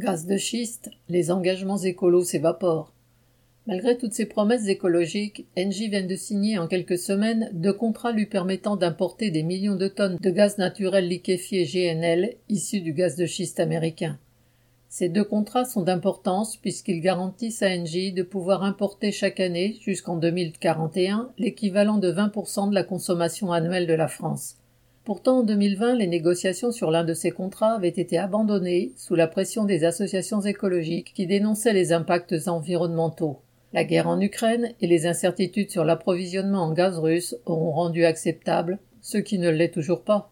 Gaz de schiste, les engagements écolos s'évaporent. Malgré toutes ces promesses écologiques, Engie vient de signer en quelques semaines deux contrats lui permettant d'importer des millions de tonnes de gaz naturel liquéfié GNL issus du gaz de schiste américain. Ces deux contrats sont d'importance puisqu'ils garantissent à Engie de pouvoir importer chaque année jusqu'en 2041 l'équivalent de 20% de la consommation annuelle de la France. Pourtant, en 2020, les négociations sur l'un de ces contrats avaient été abandonnées sous la pression des associations écologiques qui dénonçaient les impacts environnementaux. La guerre en Ukraine et les incertitudes sur l'approvisionnement en gaz russe auront rendu acceptable ce qui ne l'est toujours pas.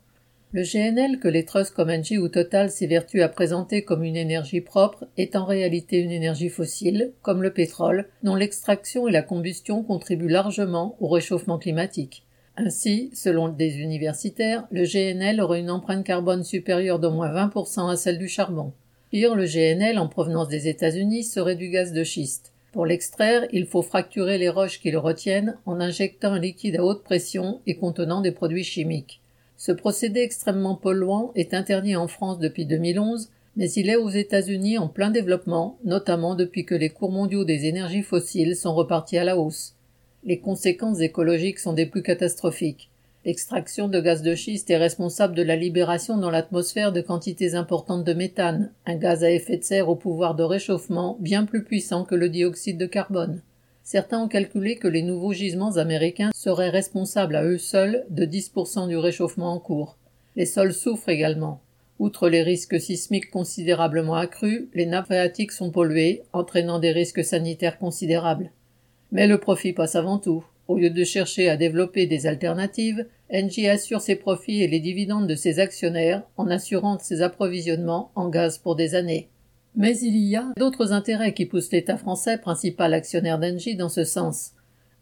Le GNL que les trusts comme Engie ou Total s'évertuent à présenter comme une énergie propre est en réalité une énergie fossile, comme le pétrole, dont l'extraction et la combustion contribuent largement au réchauffement climatique. Ainsi, selon des universitaires, le GNL aurait une empreinte carbone supérieure d'au moins 20% à celle du charbon. Pire, le GNL en provenance des États-Unis serait du gaz de schiste. Pour l'extraire, il faut fracturer les roches qui le retiennent en injectant un liquide à haute pression et contenant des produits chimiques. Ce procédé extrêmement polluant est interdit en France depuis 2011, mais il est aux États-Unis en plein développement, notamment depuis que les cours mondiaux des énergies fossiles sont repartis à la hausse. Les conséquences écologiques sont des plus catastrophiques. L'extraction de gaz de schiste est responsable de la libération dans l'atmosphère de quantités importantes de méthane, un gaz à effet de serre au pouvoir de réchauffement bien plus puissant que le dioxyde de carbone. Certains ont calculé que les nouveaux gisements américains seraient responsables à eux seuls de 10% du réchauffement en cours. Les sols souffrent également. Outre les risques sismiques considérablement accrus, les nappes phréatiques sont polluées, entraînant des risques sanitaires considérables. Mais le profit passe avant tout. Au lieu de chercher à développer des alternatives, Engie assure ses profits et les dividendes de ses actionnaires en assurant ses approvisionnements en gaz pour des années. Mais il y a d'autres intérêts qui poussent l'État français, principal actionnaire d'Engie, dans ce sens.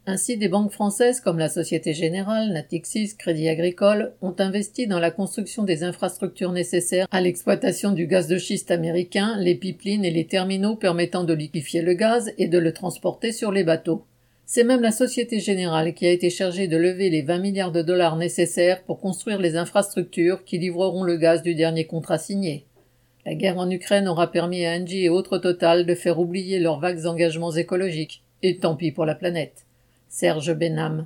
Ainsi, des banques françaises comme la Société Générale, Natixis, Crédit Agricole ont investi dans la construction des infrastructures nécessaires à l'exploitation du gaz de schiste américain, les pipelines et les terminaux permettant de liquéfier le gaz et de le transporter sur les bateaux. C'est même la Société Générale qui a été chargée de lever les 20 milliards de dollars nécessaires pour construire les infrastructures qui livreront le gaz du dernier contrat signé. La guerre en Ukraine aura permis à Engie et autres Total de faire oublier leurs vagues engagements écologiques. Et tant pis pour la planète. Serge Benham.